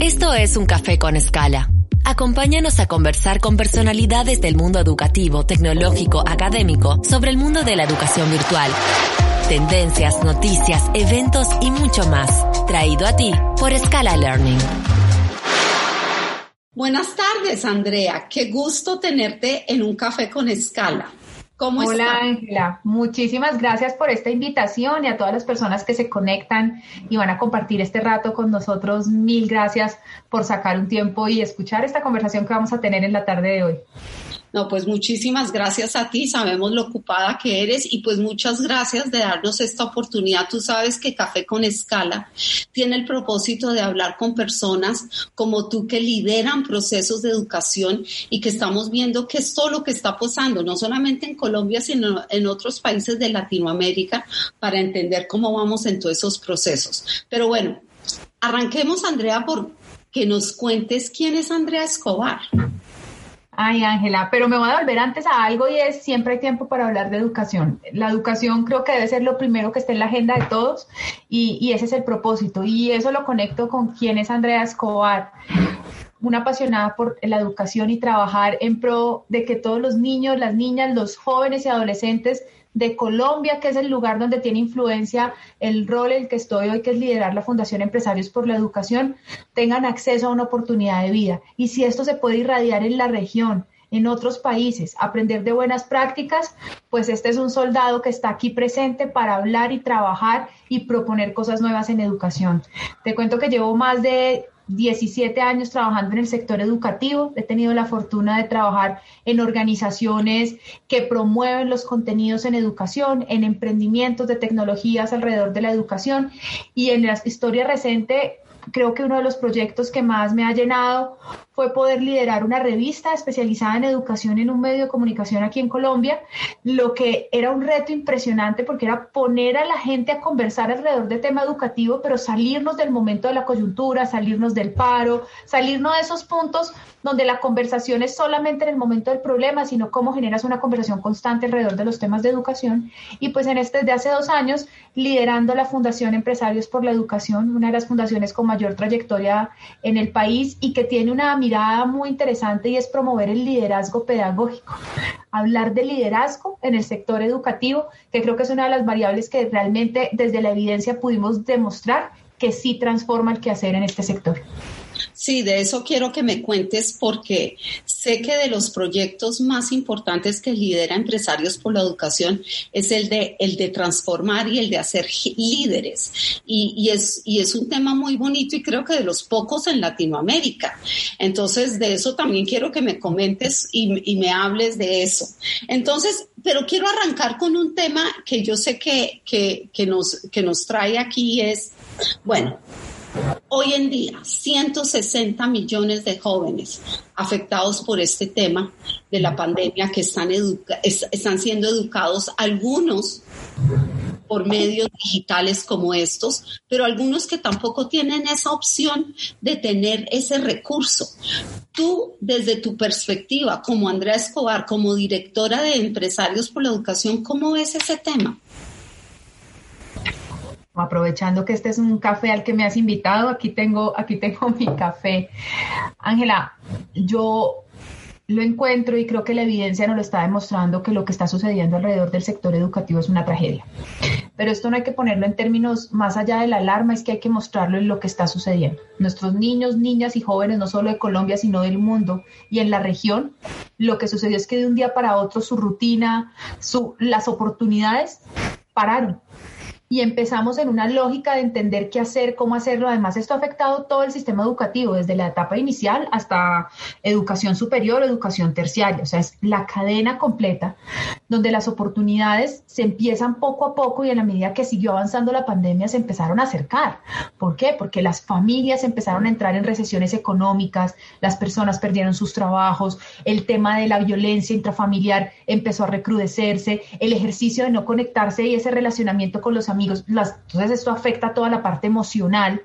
Esto es un café con escala. Acompáñanos a conversar con personalidades del mundo educativo, tecnológico, académico sobre el mundo de la educación virtual. Tendencias, noticias, eventos y mucho más. Traído a ti por Scala Learning. Buenas tardes, Andrea. Qué gusto tenerte en un café con escala. ¿Cómo Hola Ángela, muchísimas gracias por esta invitación y a todas las personas que se conectan y van a compartir este rato con nosotros. Mil gracias por sacar un tiempo y escuchar esta conversación que vamos a tener en la tarde de hoy. No, pues muchísimas gracias a ti, sabemos lo ocupada que eres y pues muchas gracias de darnos esta oportunidad. Tú sabes que Café con Escala tiene el propósito de hablar con personas como tú que lideran procesos de educación y que estamos viendo que es todo lo que está pasando, no solamente en Colombia, sino en otros países de Latinoamérica, para entender cómo vamos en todos esos procesos. Pero bueno, arranquemos, Andrea, por que nos cuentes quién es Andrea Escobar. Ay, Ángela, pero me voy a volver antes a algo y es siempre hay tiempo para hablar de educación. La educación creo que debe ser lo primero que esté en la agenda de todos y, y ese es el propósito. Y eso lo conecto con quién es Andrea Escobar una apasionada por la educación y trabajar en pro de que todos los niños, las niñas, los jóvenes y adolescentes de Colombia, que es el lugar donde tiene influencia el rol en el que estoy hoy, que es liderar la Fundación Empresarios por la Educación, tengan acceso a una oportunidad de vida. Y si esto se puede irradiar en la región, en otros países, aprender de buenas prácticas, pues este es un soldado que está aquí presente para hablar y trabajar y proponer cosas nuevas en educación. Te cuento que llevo más de 17 años trabajando en el sector educativo. He tenido la fortuna de trabajar en organizaciones que promueven los contenidos en educación, en emprendimientos de tecnologías alrededor de la educación y en la historia reciente creo que uno de los proyectos que más me ha llenado fue poder liderar una revista especializada en educación en un medio de comunicación aquí en Colombia, lo que era un reto impresionante porque era poner a la gente a conversar alrededor del tema educativo, pero salirnos del momento de la coyuntura, salirnos del paro, salirnos de esos puntos donde la conversación es solamente en el momento del problema, sino cómo generas una conversación constante alrededor de los temas de educación. Y pues en este, desde hace dos años, liderando la Fundación Empresarios por la Educación, una de las fundaciones con mayor trayectoria en el país y que tiene una mirada muy interesante y es promover el liderazgo pedagógico. Hablar de liderazgo en el sector educativo, que creo que es una de las variables que realmente desde la evidencia pudimos demostrar que sí transforma el quehacer en este sector. Sí, de eso quiero que me cuentes porque sé que de los proyectos más importantes que lidera Empresarios por la Educación es el de, el de transformar y el de hacer líderes. Y, es, y es un tema muy bonito y creo que de los pocos en Latinoamérica. Entonces, de eso también quiero que me comentes y, y me hables de eso. Entonces, pero quiero arrancar con un tema que yo sé que, que, nos, que nos trae aquí es, bueno, Hoy en día, 160 millones de jóvenes afectados por este tema de la pandemia que están, están siendo educados, algunos por medios digitales como estos, pero algunos que tampoco tienen esa opción de tener ese recurso. Tú, desde tu perspectiva, como Andrea Escobar, como directora de Empresarios por la Educación, ¿cómo ves ese tema? Aprovechando que este es un café al que me has invitado, aquí tengo, aquí tengo mi café. Ángela, yo lo encuentro y creo que la evidencia nos lo está demostrando que lo que está sucediendo alrededor del sector educativo es una tragedia. Pero esto no hay que ponerlo en términos más allá de la alarma, es que hay que mostrarlo en lo que está sucediendo. Nuestros niños, niñas y jóvenes, no solo de Colombia, sino del mundo y en la región, lo que sucedió es que de un día para otro su rutina, su, las oportunidades pararon y empezamos en una lógica de entender qué hacer, cómo hacerlo. Además, esto ha afectado todo el sistema educativo, desde la etapa inicial hasta educación superior, educación terciaria, o sea, es la cadena completa. donde las oportunidades se empiezan poco a poco y en la medida que siguió avanzando la pandemia se empezaron a acercar. ¿Por qué? Porque las familias empezaron a entrar en recesiones económicas, las personas perdieron sus trabajos, el tema de la violencia intrafamiliar empezó a recrudecerse, el ejercicio de no conectarse y ese relacionamiento con los amigos, las, entonces esto afecta toda la parte emocional,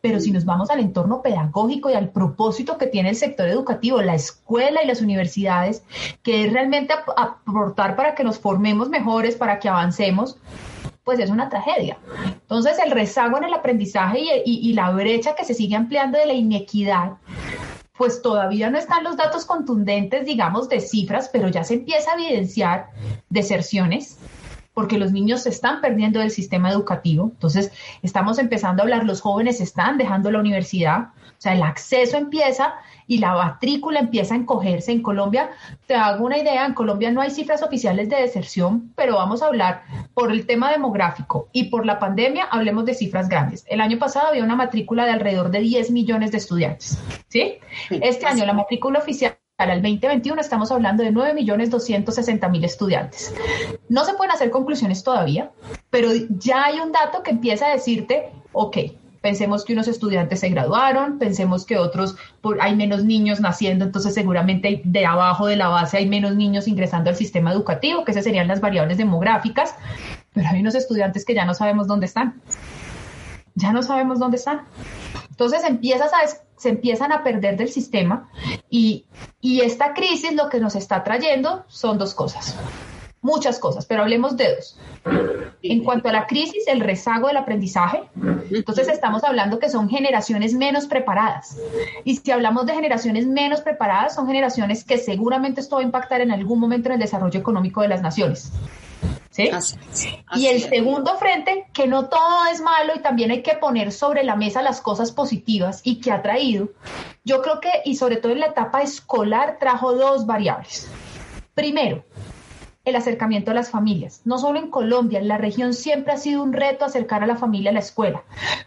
pero si nos vamos al entorno pedagógico y al propósito que tiene el sector educativo, la escuela y las universidades, que es realmente aportar para que nos formemos mejores, para que avancemos, pues es una tragedia. Entonces el rezago en el aprendizaje y, y, la brecha que se sigue ampliando de la inequidad, pues todavía no están los datos contundentes, digamos, de cifras, pero ya se empieza a evidenciar deserciones, porque los niños se están perdiendo del sistema educativo. Entonces, estamos empezando a hablar, los jóvenes están dejando la universidad, o sea, el acceso empieza y la matrícula empieza a encogerse. En Colombia, te hago una idea, en Colombia no hay cifras oficiales de deserción, pero vamos a hablar por el tema demográfico y por la pandemia, hablemos de cifras grandes. El año pasado había una matrícula de alrededor de 10 millones de estudiantes, ¿sí? Este año la matrícula oficial al 2021 estamos hablando de 9.260.000 estudiantes. No se pueden hacer conclusiones todavía, pero ya hay un dato que empieza a decirte, ok, pensemos que unos estudiantes se graduaron, pensemos que otros, hay menos niños naciendo, entonces seguramente de abajo de la base hay menos niños ingresando al sistema educativo, que esas serían las variables demográficas, pero hay unos estudiantes que ya no sabemos dónde están. Ya no sabemos dónde están. Entonces empiezas a, se empiezan a perder del sistema y, y esta crisis lo que nos está trayendo son dos cosas muchas cosas, pero hablemos de dos. En cuanto a la crisis, el rezago del aprendizaje, entonces estamos hablando que son generaciones menos preparadas. Y si hablamos de generaciones menos preparadas, son generaciones que seguramente esto va a impactar en algún momento en el desarrollo económico de las naciones. ¿Sí? y el segundo frente, que no todo es malo y también hay que poner sobre la mesa las cosas positivas y que ha traído, yo creo que, y sobre todo en la etapa escolar, trajo dos variables. Primero, el acercamiento a las familias. No solo en Colombia, en la región siempre ha sido un reto acercar a la familia a la escuela,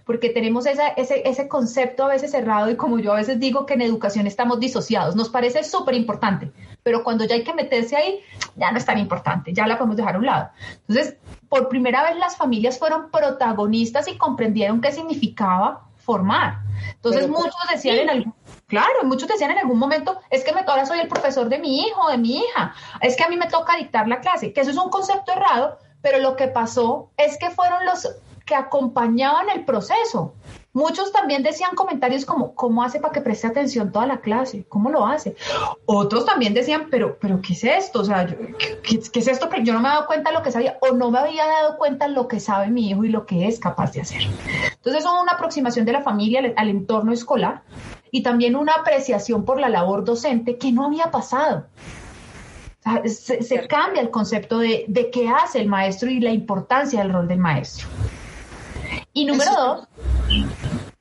porque tenemos ese, ese concepto a veces cerrado y como yo a veces digo que en educación estamos disociados. Nos parece súper importante, pero cuando ya hay que meterse ahí, ya no es tan importante, ya la podemos dejar a un lado. Entonces, por primera vez las familias fueron protagonistas y comprendieron qué significaba formar. Entonces, muchos decían en algún Claro, muchos decían en algún momento, es que me, ahora soy el profesor de mi hijo, de mi hija, es que a mí me toca dictar la clase, que eso es un concepto errado, pero lo que pasó es que fueron los que acompañaban el proceso. Muchos también decían comentarios como, ¿cómo hace para que preste atención toda la clase? ¿Cómo lo hace? Otros también decían, pero, pero ¿qué es esto? O sea, ¿qué, es esto? Yo no me he dado cuenta de lo que sabía o no me había dado cuenta de lo que sabe mi hijo y lo que es capaz de hacer. Entonces, son una aproximación de la familia al entorno escolar y también una apreciación por la labor docente que no había pasado. se, cambia el concepto de, qué hace el maestro y la importancia del rol del maestro. Y número dos,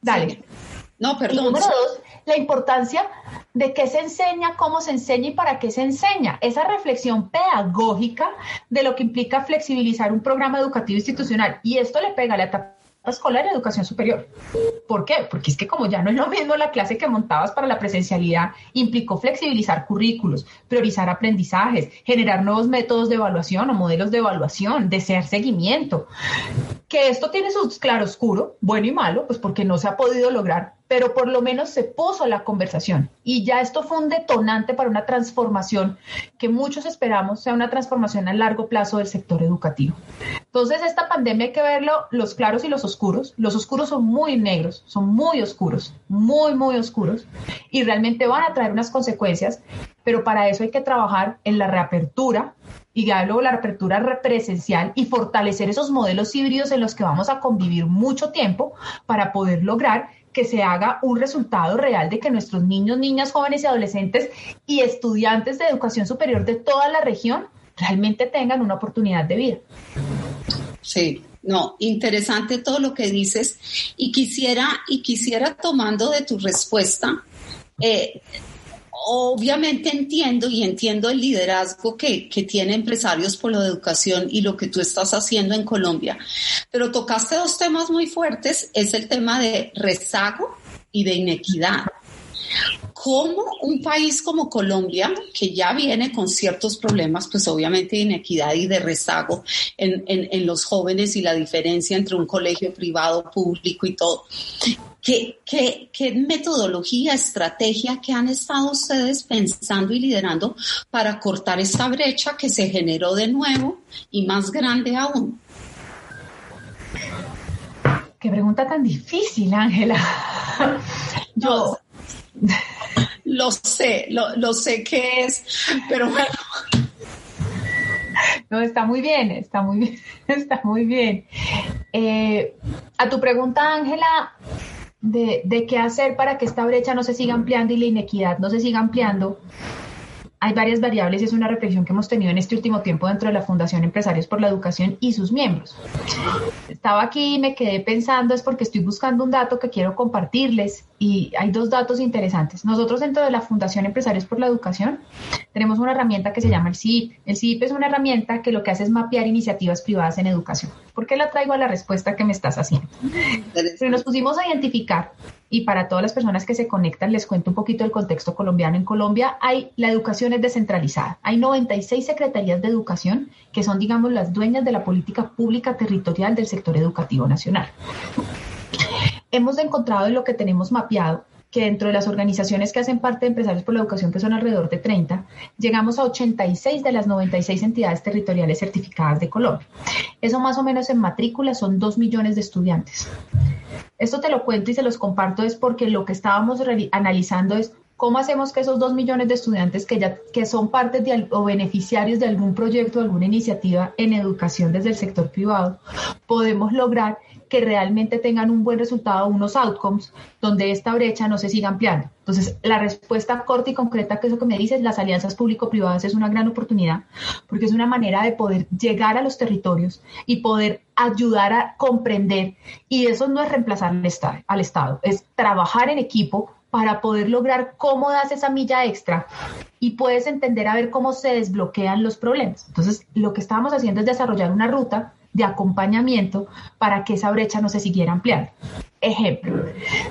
dale. No, perdón. Y número dos, la importancia de qué se enseña, cómo se enseña y para qué se enseña. Esa reflexión pedagógica de lo que implica flexibilizar un programa educativo institucional. Y esto le pega a la etapa escolar y educación superior. ¿Por qué? Porque es que como ya no es lo mismo la clase que montabas para la presencialidad, implicó flexibilizar currículos, priorizar aprendizajes, generar nuevos métodos de evaluación o modelos de evaluación, desear seguimiento. Que esto tiene sus claroscuro, bueno y malo, pues porque no se ha podido lograr, pero por lo menos se puso la conversación y ya esto fue un detonante para una transformación que muchos esperamos sea una transformación a largo plazo del sector educativo. Entonces, esta pandemia hay que verlo los claros y los oscuros. Los oscuros son muy negros, son muy oscuros, muy, muy oscuros y realmente van a traer unas consecuencias, pero para eso hay que trabajar en la reapertura y luego la reapertura presencial y fortalecer esos modelos híbridos en los que vamos a convivir mucho tiempo para poder lograr que se haga un resultado real de que nuestros niños, niñas, jóvenes y adolescentes y estudiantes de educación superior de toda la región realmente tengan una oportunidad de vida. Sí, no, interesante todo lo que dices y quisiera y quisiera tomando de tu respuesta eh, obviamente entiendo y entiendo el liderazgo que, que tiene Empresarios por la Educación y lo que tú estás haciendo en Colombia, pero tocaste dos temas muy fuertes, es el tema de rezago y de inequidad. cómo un país como Colombia, que ya viene con ciertos problemas, pues obviamente de inequidad y de rezago en, en, los jóvenes y la diferencia entre un colegio privado, público y todo, ¿Qué, qué, qué metodología, estrategia que han estado ustedes pensando y liderando para cortar esta brecha que se generó de nuevo y más grande aún? Qué pregunta tan difícil, Ángela. Yo lo sé, lo, sé que es, pero bueno. No, está muy bien, está muy bien, está muy bien. Eh, a tu pregunta, Ángela, de, de, qué hacer para que esta brecha no se siga ampliando y la inequidad no se siga ampliando, hay varias variables y es una reflexión que hemos tenido en este último tiempo dentro de la Fundación Empresarios por la Educación y sus miembros. Estaba aquí y me quedé pensando, es porque estoy buscando un dato que quiero compartirles y hay dos datos interesantes. Nosotros dentro de la Fundación Empresarios por la Educación tenemos una herramienta que se llama el CIP. El CIP es una herramienta que lo que hace es mapear iniciativas privadas en educación. ¿Por qué la traigo a la respuesta que me estás haciendo? Pero nos pusimos a identificar y para todas las personas que se conectan les cuento un poquito el contexto colombiano. En Colombia hay la educación es descentralizada. Hay 96 secretarías de educación que son, digamos, las dueñas de la política pública territorial del sector educativo nacional. Hemos encontrado en lo que tenemos mapeado que dentro de las organizaciones que hacen parte de Empresarios por la Educación, que son alrededor de 30, llegamos a 86 de las 96 entidades territoriales certificadas de Colombia. Eso más o menos en matrícula son 2 millones de estudiantes. Esto te lo cuento y se los comparto es porque lo que estábamos analizando es cómo hacemos que esos 2 millones de estudiantes que ya que son parte o beneficiarios de algún proyecto, alguna iniciativa en educación desde el sector privado, podemos lograr que realmente tengan un buen resultado, unos outcomes, donde esta brecha no se siga ampliando. Entonces, la respuesta corta y concreta, que es lo que me dices, las alianzas público-privadas es una gran oportunidad, porque es una manera de poder llegar a los territorios y poder ayudar a comprender. Y eso no es reemplazar al Estado, es trabajar en equipo para poder lograr cómo das esa milla extra y puedes entender a ver cómo se desbloquean los problemas. Entonces, lo que estábamos haciendo es desarrollar una ruta de acompañamiento para que esa brecha no se siguiera ampliando. Ejemplo,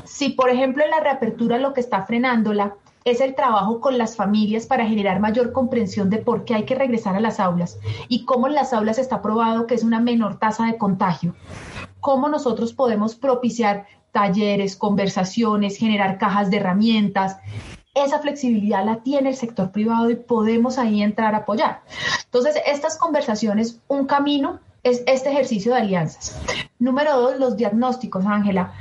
si por ejemplo en la reapertura lo que está frenándola es el trabajo con las familias para generar mayor comprensión de por qué hay que regresar a las aulas y cómo en las aulas está probado que es una menor tasa de contagio. Cómo nosotros podemos propiciar talleres, conversaciones, generar cajas de herramientas. Esa flexibilidad la tiene el sector privado y podemos ahí entrar a apoyar. Entonces, estas conversaciones, un camino es este ejercicio de alianzas. Número dos, los diagnósticos, Ángela.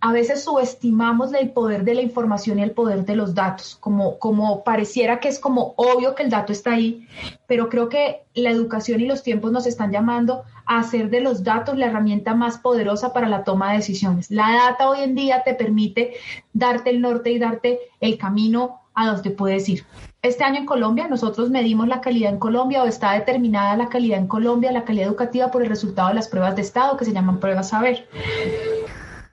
A veces subestimamos el poder de la información y el poder de los datos, como, como pareciera que es como obvio que el dato está ahí, pero creo que la educación y los tiempos nos están llamando a hacer de los datos la herramienta más poderosa para la toma de decisiones. La data hoy en día te permite darte el norte y darte el camino a donde puedes ir. Este año en Colombia nosotros medimos la calidad en Colombia o está determinada la calidad en Colombia, la calidad educativa por el resultado de las pruebas de Estado que se llaman pruebas saber.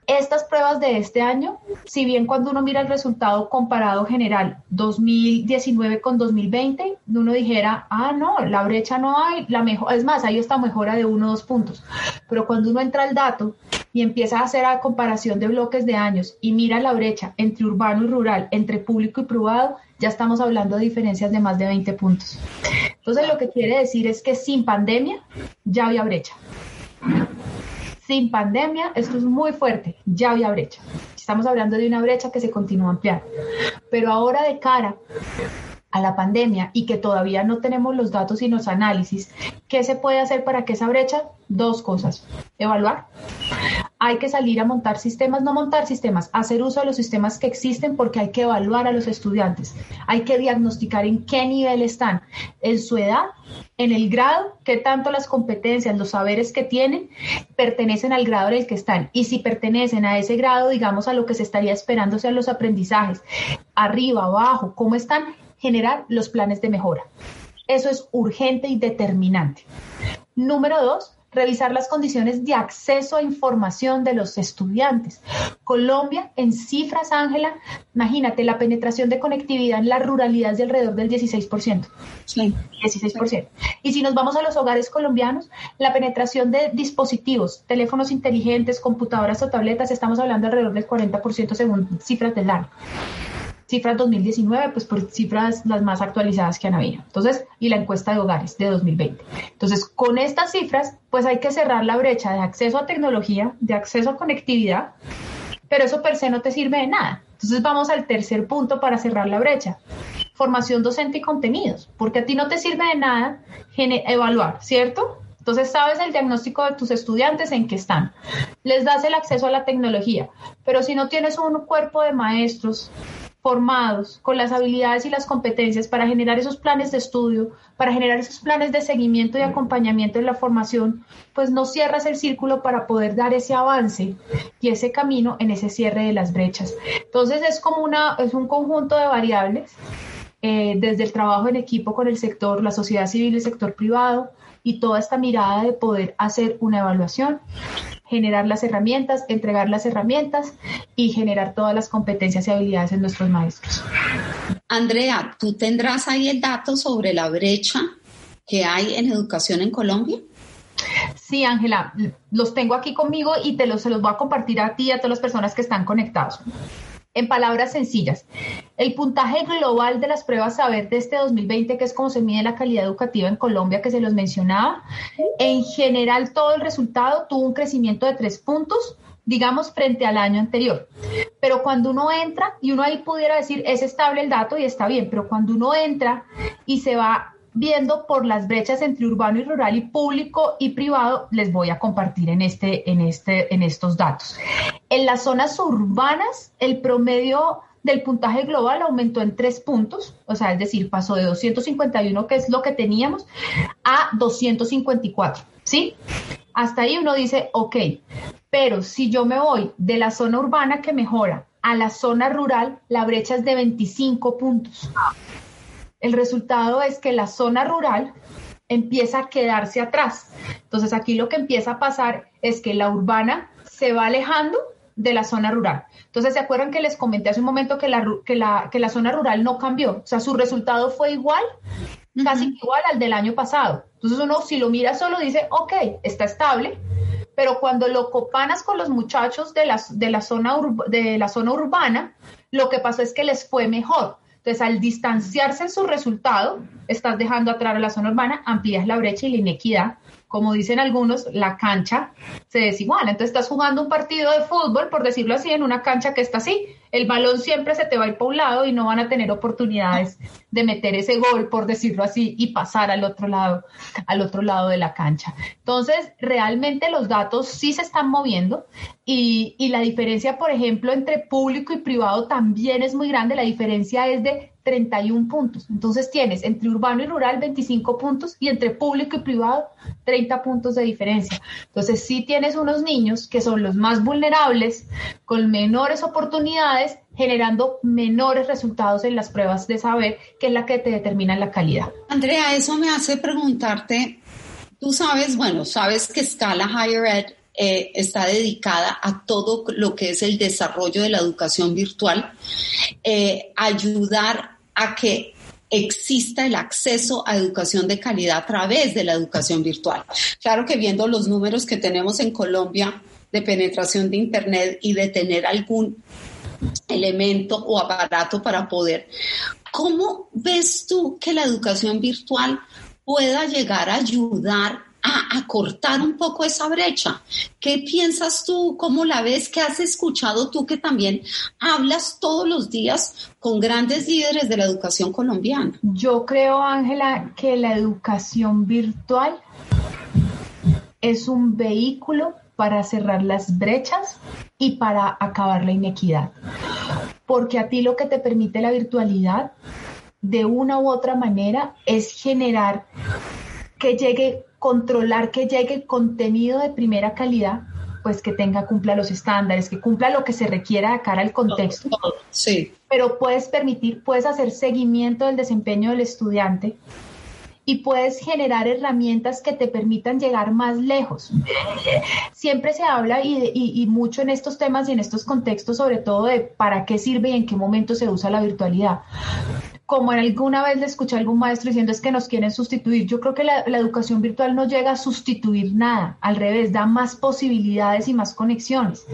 Estas pruebas de este año, si bien cuando uno mira el resultado comparado general 2019 con 2020, uno dijera, ah, no, la brecha no hay, la mejor, es más, hay esta mejora de uno o dos puntos. Pero cuando uno entra al dato y empieza a hacer la comparación de bloques de años y mira la brecha entre urbano y rural, entre público y privado, ya estamos hablando de diferencias de más de 20 puntos. Entonces, lo que quiere decir es que sin pandemia ya había brecha sin pandemia, esto es muy fuerte, ya había brecha. Estamos hablando de una brecha que se continúa ampliando. Pero ahora de cara a la pandemia y que todavía no tenemos los datos y los análisis, ¿qué se puede hacer para que esa brecha? Dos cosas. Evaluar. Hay que salir a montar sistemas, no montar sistemas, hacer uso de los sistemas que existen porque hay que evaluar a los estudiantes. Hay que diagnosticar en qué nivel están, en su edad, en el grado, qué tanto las competencias, los saberes que tienen pertenecen al grado en el que están. Y si pertenecen a ese grado, digamos, a lo que se estaría esperando sean los aprendizajes, arriba, abajo, cómo están, generar los planes de mejora. Eso es urgente y determinante. Número dos, revisar las condiciones de acceso a información de los estudiantes. Colombia, en cifras, Ángela, imagínate, la penetración de conectividad en la ruralidad es de alrededor del 16%. Sí. 16%. Y si nos vamos a los hogares colombianos, la penetración de dispositivos, teléfonos inteligentes, computadoras o tabletas, estamos hablando alrededor del 40% según cifras del año. Cifras 2019, pues por cifras las más actualizadas que han habido. Entonces, y la encuesta de hogares de 2020. Entonces, con estas cifras, pues hay que cerrar la brecha de acceso a tecnología, de acceso a conectividad, pero eso per se no te sirve de nada. Entonces, vamos al tercer punto para cerrar la brecha. Formación docente y contenidos, porque a ti no te sirve de nada evaluar, ¿cierto? Entonces sabes el diagnóstico de tus estudiantes en qué están. Les das el acceso a la tecnología, pero si no tienes un cuerpo de maestros formados con las habilidades y las competencias para generar esos planes de estudio, para generar esos planes de seguimiento y acompañamiento en la formación, pues no cierras el círculo para poder dar ese avance y ese camino en ese cierre de las brechas. Entonces es como una, es un conjunto de variables eh, desde el trabajo en equipo con el sector, la sociedad civil y el sector privado, y toda esta mirada de poder hacer una evaluación, generar las herramientas, entregar las herramientas y generar todas las competencias y habilidades en nuestros maestros. Andrea, ¿tú tendrás ahí el dato sobre la brecha que hay en educación en Colombia? Sí, Ángela, los tengo aquí conmigo y te los, se los voy a compartir a ti y a todas las personas que están conectados. En palabras sencillas, el puntaje global de las pruebas saber de este 2020, que es como se mide la calidad educativa en Colombia, que se los mencionaba, en general todo el resultado tuvo un crecimiento de tres puntos, digamos, frente al año anterior. Pero cuando uno entra, y uno ahí pudiera decir, es estable el dato y está bien, pero cuando uno entra y se va viendo por las brechas entre urbano y rural y público y privado, les voy a compartir en, este, en, este, en estos datos. En las zonas urbanas, el promedio del puntaje global aumentó en tres puntos, o sea, es decir, pasó de 251, que es lo que teníamos, a 254, ¿sí? Hasta ahí uno dice, ok, pero si yo me voy de la zona urbana que mejora a la zona rural, la brecha es de 25 puntos el resultado es que la zona rural empieza a quedarse atrás. Entonces aquí lo que empieza a pasar es que la urbana se va alejando de la zona rural. Entonces, ¿se acuerdan que les comenté hace un momento que la, que la, que la zona rural no cambió? O sea, su resultado fue igual, casi igual al del año pasado. Entonces uno si lo mira solo dice, ok, está estable, pero cuando lo copanas con los muchachos de la, de la, zona, de la zona urbana, lo que pasó es que les fue mejor. Entonces, al distanciarse en su resultado, estás dejando atrás a la zona urbana, amplías la brecha y la inequidad. Como dicen algunos, la cancha se desiguala. Entonces, estás jugando un partido de fútbol, por decirlo así, en una cancha que está así. El balón siempre se te va a ir para un lado y no van a tener oportunidades de meter ese gol, por decirlo así, y pasar al otro lado, al otro lado de la cancha. Entonces, realmente los datos sí se están moviendo y, y la diferencia, por ejemplo, entre público y privado también es muy grande. La diferencia es de 31 puntos. Entonces tienes entre urbano y rural 25 puntos y entre público y privado 30 puntos de diferencia. Entonces sí tienes unos niños que son los más vulnerables, con menores oportunidades, generando menores resultados en las pruebas de saber, que es la que te determina la calidad. Andrea, eso me hace preguntarte, tú sabes, bueno, sabes que Scala Higher Ed eh, está dedicada a todo lo que es el desarrollo de la educación virtual, eh, ayudar a que exista el acceso a educación de calidad a través de la educación virtual. Claro que viendo los números que tenemos en Colombia de penetración de Internet y de tener algún elemento o aparato para poder, ¿cómo ves tú que la educación virtual pueda llegar a ayudar a acortar un poco esa brecha. ¿Qué piensas tú? ¿Cómo la ves? ¿Qué has escuchado tú que también hablas todos los días con grandes líderes de la educación colombiana? Yo creo, Ángela, que la educación virtual es un vehículo para cerrar las brechas y para acabar la inequidad. Porque a ti lo que te permite la virtualidad, de una u otra manera, es generar que llegue controlar que llegue contenido de primera calidad, pues que tenga, cumpla los estándares, que cumpla lo que se requiera de cara al contexto. Sí. Pero puedes permitir, puedes hacer seguimiento del desempeño del estudiante y puedes generar herramientas que te permitan llegar más lejos. Siempre se habla y, y, mucho en estos temas y en estos contextos, sobre todo de para qué sirve y en qué momento se usa la virtualidad como en alguna vez le escuché a algún maestro diciendo es que nos quieren sustituir. Yo creo que la, educación virtual no llega a sustituir nada, al revés, da más posibilidades y más conexiones.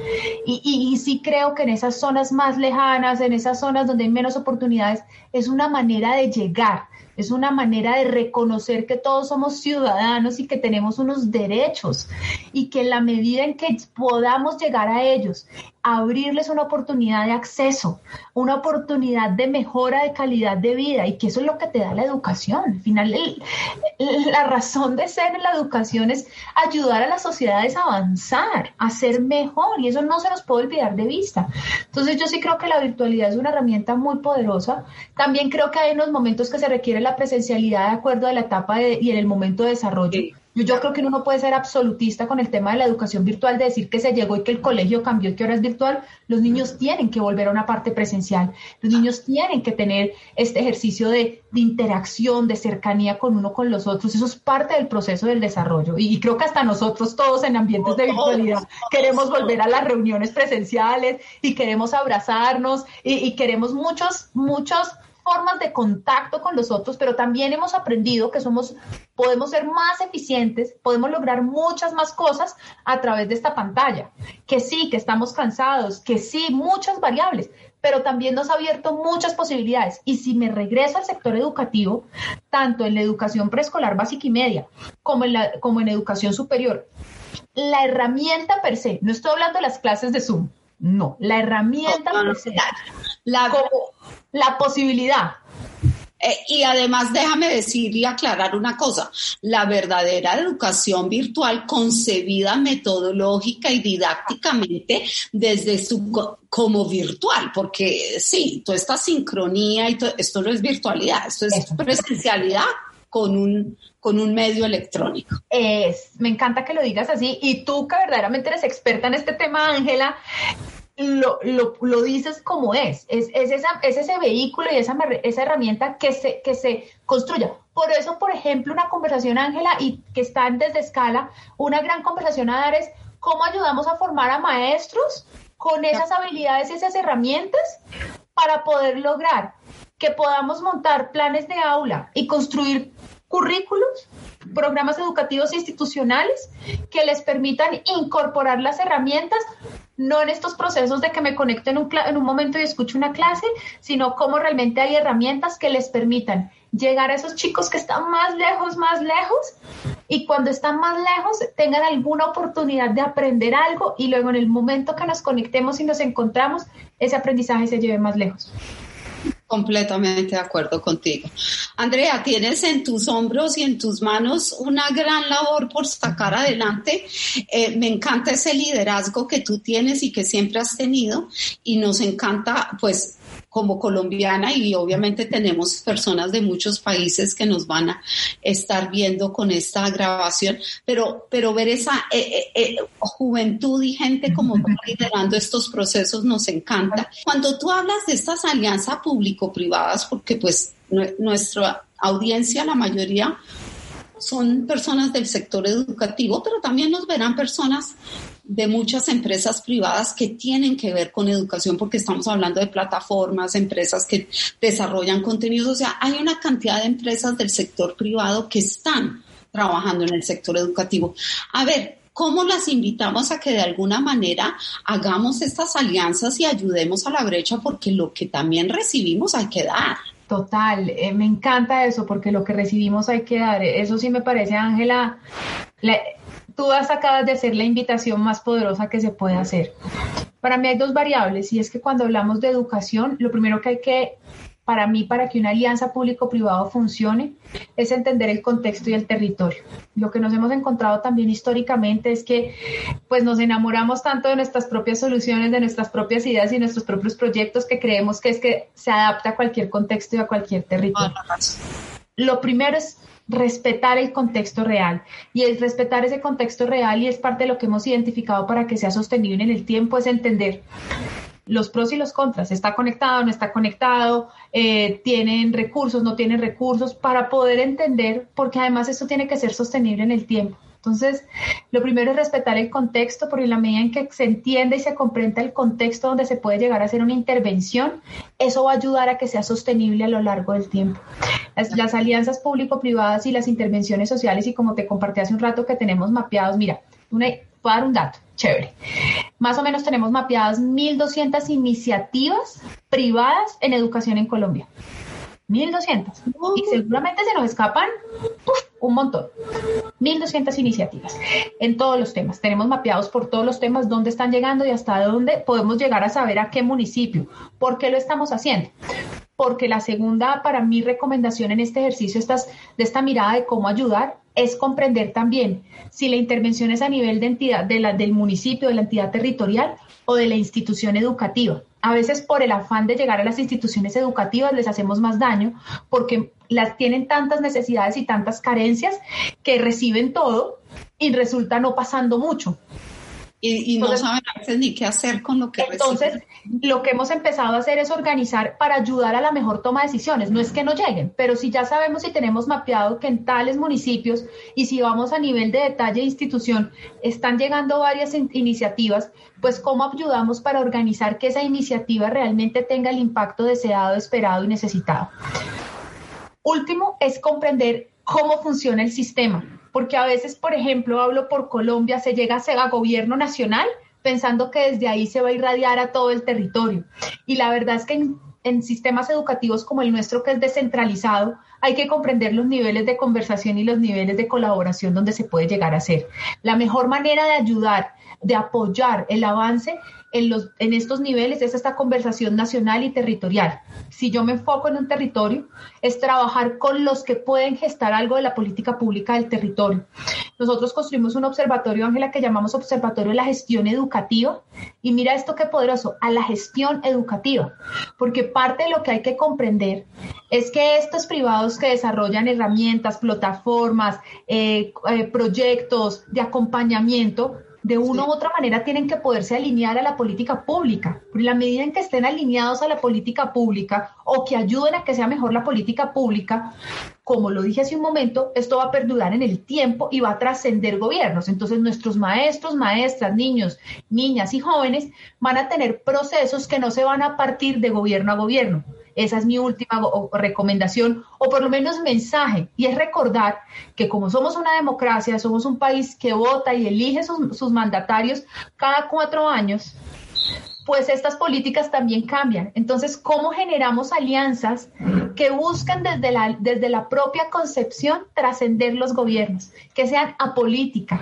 Y, y, sí creo que en esas zonas más lejanas, en esas zonas donde hay menos oportunidades, es una manera de llegar, es una manera de reconocer que todos somos ciudadanos y que tenemos unos derechos y que en la medida en que podamos llegar a ellos abrirles una oportunidad de acceso, una oportunidad de mejora de calidad de vida y que eso es lo que te da la educación. Al final, la razón de ser en la educación es ayudar a las sociedades a avanzar, a ser mejor y eso no se nos puede olvidar de vista. Entonces yo sí creo que la virtualidad es una herramienta muy poderosa. También creo que hay unos momentos que se requiere la presencialidad de acuerdo a la etapa y en el momento de desarrollo. Yo, creo que uno no puede ser absolutista con el tema de la educación virtual, de decir que se llegó y que el colegio cambió y que ahora es virtual. Los niños tienen que volver a una parte presencial. Los niños tienen que tener este ejercicio de, interacción, de cercanía con uno con los otros. Eso es parte del proceso del desarrollo. Y, creo que hasta nosotros todos en ambientes de virtualidad queremos volver a las reuniones presenciales y queremos abrazarnos y, y queremos muchos, muchos formas de contacto con los otros, pero también hemos aprendido que somos, podemos ser más eficientes, podemos lograr muchas más cosas a través de esta pantalla. Que sí, que estamos cansados, que sí, muchas variables, pero también nos ha abierto muchas posibilidades. Y si me regreso al sector educativo, tanto en la educación preescolar básica y media como en, la, como en educación superior, la herramienta per se, no estoy hablando de las clases de Zoom, no, la herramienta per se, la, la posibilidad. Eh, y además déjame decir y aclarar una cosa, la verdadera educación virtual concebida metodológica y didácticamente desde su como virtual, porque sí, toda esta sincronía y esto no es virtualidad, esto es presencialidad con un, con un medio electrónico. Es, me encanta que lo digas así y tú que verdaderamente eres experta en este tema, Ángela, lo, lo, lo, dices como es. Es, es, esa, es ese vehículo y esa, esa herramienta que se, que se construya. Por eso, por ejemplo, una conversación, Ángela, y que está desde escala, una gran conversación a dar es cómo ayudamos a formar a maestros con esas habilidades y esas herramientas para poder lograr que podamos montar planes de aula y construir currículos, programas educativos institucionales que les permitan incorporar las herramientas no en estos procesos de que me conecto en un, en un momento y escucho una clase, sino cómo realmente hay herramientas que les permitan llegar a esos chicos que están más lejos, más lejos, y cuando están más lejos tengan alguna oportunidad de aprender algo y luego en el momento que nos conectemos y nos encontramos, ese aprendizaje se lleve más lejos. Completamente de acuerdo contigo. Andrea, tienes en tus hombros y en tus manos una gran labor por sacar adelante. Eh, me encanta ese liderazgo que tú tienes y que siempre has tenido y nos encanta pues como colombiana y obviamente tenemos personas de muchos países que nos van a estar viendo con esta grabación, pero, pero ver esa eh, eh, eh, juventud y gente como liderando estos procesos nos encanta. Cuando tú hablas de estas alianzas público-privadas, porque pues nuestra audiencia, la mayoría son personas del sector educativo, pero también nos verán personas de muchas empresas privadas que tienen que ver con educación, porque estamos hablando de plataformas, empresas que desarrollan contenidos, o sea, hay una cantidad de empresas del sector privado que están trabajando en el sector educativo. A ver, ¿cómo las invitamos a que de alguna manera hagamos estas alianzas y ayudemos a la brecha? Porque lo que también recibimos hay que dar. Total, eh, me encanta eso porque lo que recibimos hay que dar. Eso sí me parece, Ángela, tú acabas de hacer la invitación más poderosa que se puede hacer. Para mí hay dos variables y es que cuando hablamos de educación, lo primero que hay que, para mí, para que una alianza público-privado funcione, es entender el contexto y el territorio. Lo que nos hemos encontrado también históricamente es que pues nos enamoramos tanto de nuestras propias soluciones, de nuestras propias ideas y nuestros propios proyectos que creemos que es que se adapta a cualquier contexto y a cualquier territorio. Lo primero es respetar el contexto real. Y es respetar ese contexto real y es parte de lo que hemos identificado para que sea sostenible en el tiempo, es entender los pros y los contras, está conectado, no está conectado, eh, tienen recursos, no tienen recursos, para poder entender, porque además esto tiene que ser sostenible en el tiempo. Entonces, lo primero es respetar el contexto, porque en la medida en que se entiende y se comprenda el contexto donde se puede llegar a hacer una intervención, eso va a ayudar a que sea sostenible a lo largo del tiempo. Las, alianzas público-privadas y las intervenciones sociales, y como te compartí hace un rato que tenemos mapeados, mira, una, voy a dar un dato, chévere. Más o menos tenemos mapeadas 1.200 iniciativas privadas en educación en Colombia. 1200. Y seguramente se nos escapan un montón. 1200 iniciativas en todos los temas. Tenemos mapeados por todos los temas dónde están llegando y hasta dónde podemos llegar a saber a qué municipio. ¿Por qué lo estamos haciendo? Porque la segunda, para mi recomendación en este ejercicio estas, de esta mirada de cómo ayudar es comprender también si la intervención es a nivel de entidad de la, del municipio, de la entidad territorial o de la institución educativa a veces por el afán de llegar a las instituciones educativas les hacemos más daño porque las tienen tantas necesidades y tantas carencias que reciben todo y resulta no pasando mucho y, no saben a veces ni qué hacer con lo que Entonces, lo que hemos empezado a hacer es organizar para ayudar a la mejor toma de decisiones. No es que no lleguen, pero si ya sabemos y tenemos mapeado que en tales municipios y si vamos a nivel de detalle de institución, están llegando varias iniciativas, pues cómo ayudamos para organizar que esa iniciativa realmente tenga el impacto deseado, esperado y necesitado. Último es comprender cómo funciona el sistema porque a veces, por ejemplo, hablo por Colombia, se llega a gobierno nacional pensando que desde ahí se va a irradiar a todo el territorio. Y la verdad es que en, sistemas educativos como el nuestro, que es descentralizado, hay que comprender los niveles de conversación y los niveles de colaboración donde se puede llegar a hacer. La mejor manera de ayudar, de apoyar el avance en, los, en estos niveles es esta conversación nacional y territorial. Si yo me enfoco en un territorio, es trabajar con los que pueden gestar algo de la política pública del territorio. Nosotros construimos un observatorio, Ángela, que llamamos Observatorio de la Gestión Educativa. Y mira esto qué poderoso, a la gestión educativa. Porque parte de lo que hay que comprender es que estos privados que desarrollan herramientas, plataformas, eh, eh, proyectos de acompañamiento, de una u otra manera tienen que poderse alinear a la política pública. En la medida en que estén alineados a la política pública o que ayuden a que sea mejor la política pública, como lo dije hace un momento, esto va a perdurar en el tiempo y va a trascender gobiernos. Entonces nuestros maestros, maestras, niños, niñas y jóvenes van a tener procesos que no se van a partir de gobierno a gobierno esa es mi última recomendación, o por lo menos mensaje, y es recordar que como somos una democracia, somos un país que vota y elige sus, mandatarios cada cuatro años, pues estas políticas también cambian. Entonces, ¿cómo generamos alianzas que buscan desde la, desde la propia concepción trascender los gobiernos, que sean apolíticas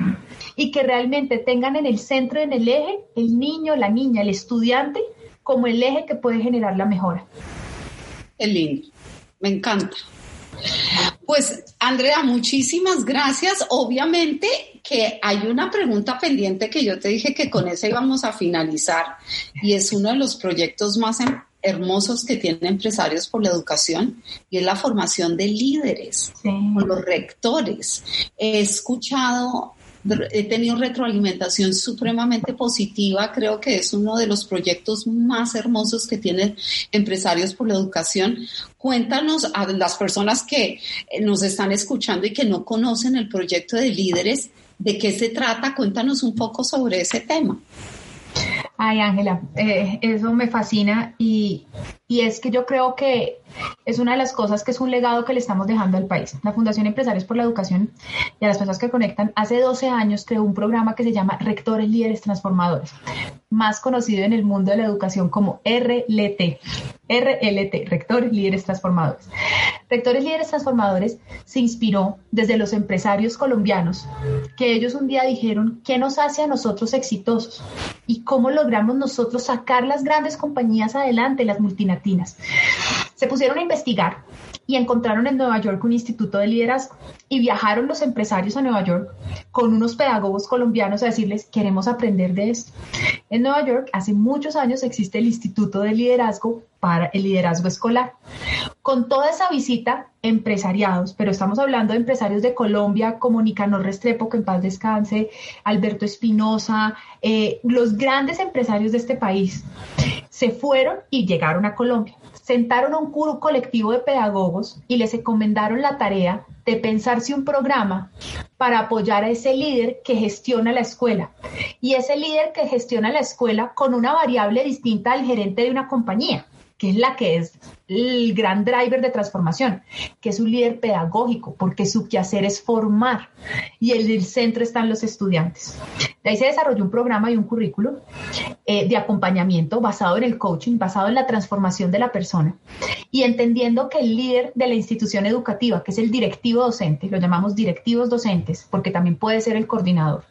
y que realmente tengan en el centro, en el eje, el niño, la niña, el estudiante, como el eje que puede generar la mejora? Lindo, me encanta. Pues Andrea, muchísimas gracias. Obviamente que hay una pregunta pendiente que yo te dije que con esa íbamos a finalizar y es uno de los proyectos más hermosos que tienen empresarios por la educación y es la formación de líderes con los rectores. He escuchado he tenido retroalimentación supremamente positiva. Creo que es uno de los proyectos más hermosos que tienen empresarios por la educación. Cuéntanos a las personas que nos están escuchando y que no conocen el proyecto de líderes, de qué se trata. Cuéntanos un poco sobre ese tema. Ay, Ángela, eh, eso me fascina y, y, es que yo creo que es una de las cosas que es un legado que le estamos dejando al país. La Fundación Empresarios por la Educación y a las personas que conectan, hace 12 años creó un programa que se llama Rectores Líderes Transformadores, más conocido en el mundo de la educación como RLT. RLT, Rectores Líderes Transformadores. Rectores Líderes Transformadores se inspiró desde los empresarios colombianos, que ellos un día dijeron, ¿qué nos hace a nosotros exitosos? ¿Y cómo logramos nosotros sacar las grandes compañías adelante, las Se pusieron a investigar y encontraron en Nueva York un instituto de liderazgo y viajaron los empresarios a Nueva York con unos pedagogos colombianos a decirles, queremos aprender de esto. En Nueva York hace muchos años existe el Instituto de Liderazgo para el Liderazgo Escolar. Con toda esa visita, empresariados, pero estamos hablando de empresarios de Colombia como Nicanor Restrepo, que en paz descanse, Alberto Espinosa, eh, los grandes empresarios de este país, se fueron y llegaron a Colombia sentaron a un colectivo de pedagogos y les encomendaron la tarea de pensarse un programa para apoyar a ese líder que gestiona la escuela. Y ese líder que gestiona la escuela con una variable distinta al gerente de una compañía que es la que es el gran driver de transformación, que es un líder pedagógico, porque su quehacer es formar y en el centro están los estudiantes. De ahí se desarrolló un programa y un currículo eh, de acompañamiento basado en el coaching, basado en la transformación de la persona y entendiendo que el líder de la institución educativa, que es el directivo docente, lo llamamos directivos docentes, porque también puede ser el coordinador,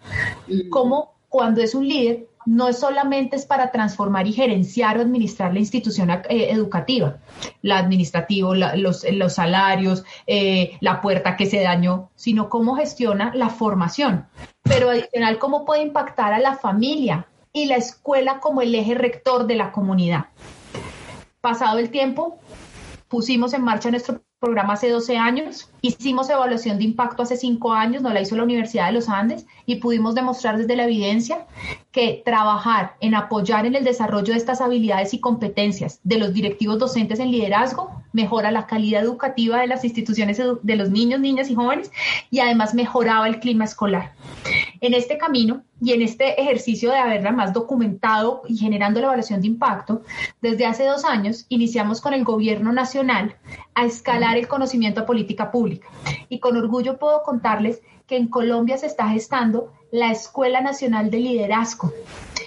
mm. como cuando es un líder no solamente es para transformar y gerenciar o administrar la institución eh, educativa, la administrativo, los, los, salarios, eh, la puerta que se dañó, sino cómo gestiona la formación. Pero adicional, cómo puede impactar a la familia y la escuela como el eje rector de la comunidad. Pasado el tiempo, pusimos en marcha nuestro programa hace 12 años, hicimos evaluación de impacto hace 5 años, nos la hizo la Universidad de los Andes y pudimos demostrar desde la evidencia que trabajar en apoyar en el desarrollo de estas habilidades y competencias de los directivos docentes en liderazgo mejora la calidad educativa de las instituciones de los niños, niñas y jóvenes y además mejoraba el clima escolar. En este camino y en este ejercicio de haberla más documentado y generando la evaluación de impacto, desde hace dos años iniciamos con el gobierno nacional a escalar el conocimiento a política pública. Y con orgullo puedo contarles que en Colombia se está gestando la Escuela Nacional de Liderazgo.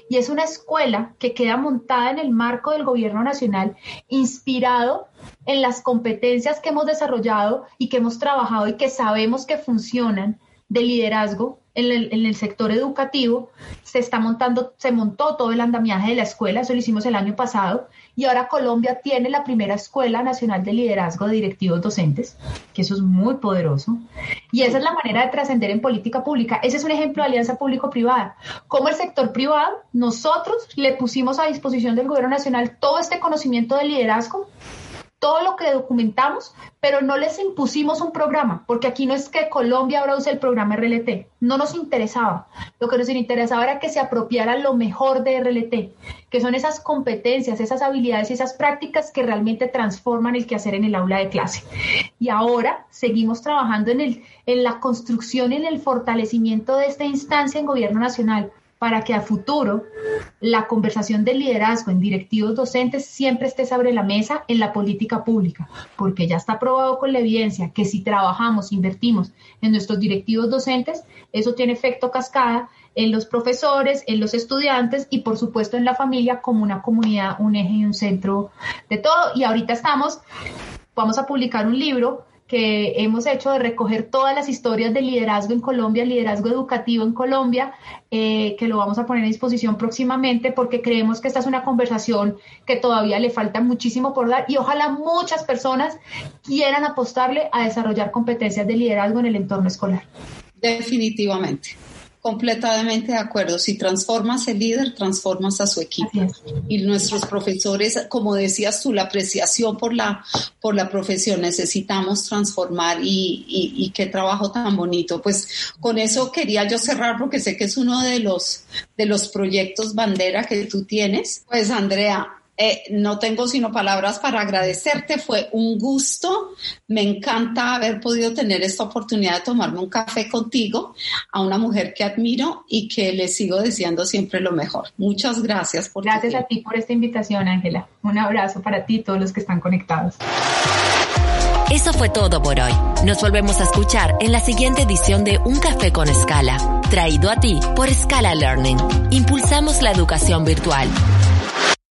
Y es una escuela que queda montada en el marco del gobierno nacional, inspirado en las competencias que hemos desarrollado y que hemos trabajado y que sabemos que funcionan de liderazgo en el, sector educativo, se está montando, se montó todo el andamiaje de la escuela, eso lo hicimos el año pasado, y ahora Colombia tiene la primera Escuela Nacional de Liderazgo de Directivos Docentes, que eso es muy poderoso, y esa es la manera de trascender en política pública. Ese es un ejemplo de alianza público-privada. Como el sector privado, nosotros le pusimos a disposición del Gobierno Nacional todo este conocimiento de liderazgo todo lo que documentamos, pero no les impusimos un programa, porque aquí no es que Colombia ahora use el programa RLT, no nos interesaba. Lo que nos interesaba era que se apropiara lo mejor de RLT, que son esas competencias, esas habilidades y esas prácticas que realmente transforman el quehacer en el aula de clase. Y ahora seguimos trabajando en, el, en la construcción y en el fortalecimiento de esta instancia en gobierno nacional para que a futuro la conversación del liderazgo en directivos docentes siempre esté sobre la mesa en la política pública, porque ya está probado con la evidencia que si trabajamos, invertimos en nuestros directivos docentes, eso tiene efecto cascada en los profesores, en los estudiantes y por supuesto en la familia como una comunidad, un eje y un centro de todo. Y ahorita estamos, vamos a publicar un libro que hemos hecho de recoger todas las historias de liderazgo en Colombia, liderazgo educativo en Colombia, eh, que lo vamos a poner a disposición próximamente porque creemos que esta es una conversación que todavía le falta muchísimo por dar y ojalá muchas personas quieran apostarle a desarrollar competencias de liderazgo en el entorno escolar. Definitivamente. Completamente de acuerdo. Si transformas el líder, transformas a su equipo. Y nuestros profesores, como decías tú, la apreciación por la, por la profesión, necesitamos transformar y, y, y, qué trabajo tan bonito. Pues con eso quería yo cerrar porque sé que es uno de los, de los proyectos bandera que tú tienes. Pues Andrea, eh, no tengo sino palabras para agradecerte. Fue un gusto. Me encanta haber podido tener esta oportunidad de tomarme un café contigo, a una mujer que admiro y que le sigo deseando siempre lo mejor. Muchas gracias por Gracias a ti por esta invitación, Ángela. Un abrazo para ti y todos los que están conectados. Eso fue todo por hoy. Nos volvemos a escuchar en la siguiente edición de Un Café con Escala, traído a ti por Scala Learning. Impulsamos la educación virtual.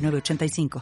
85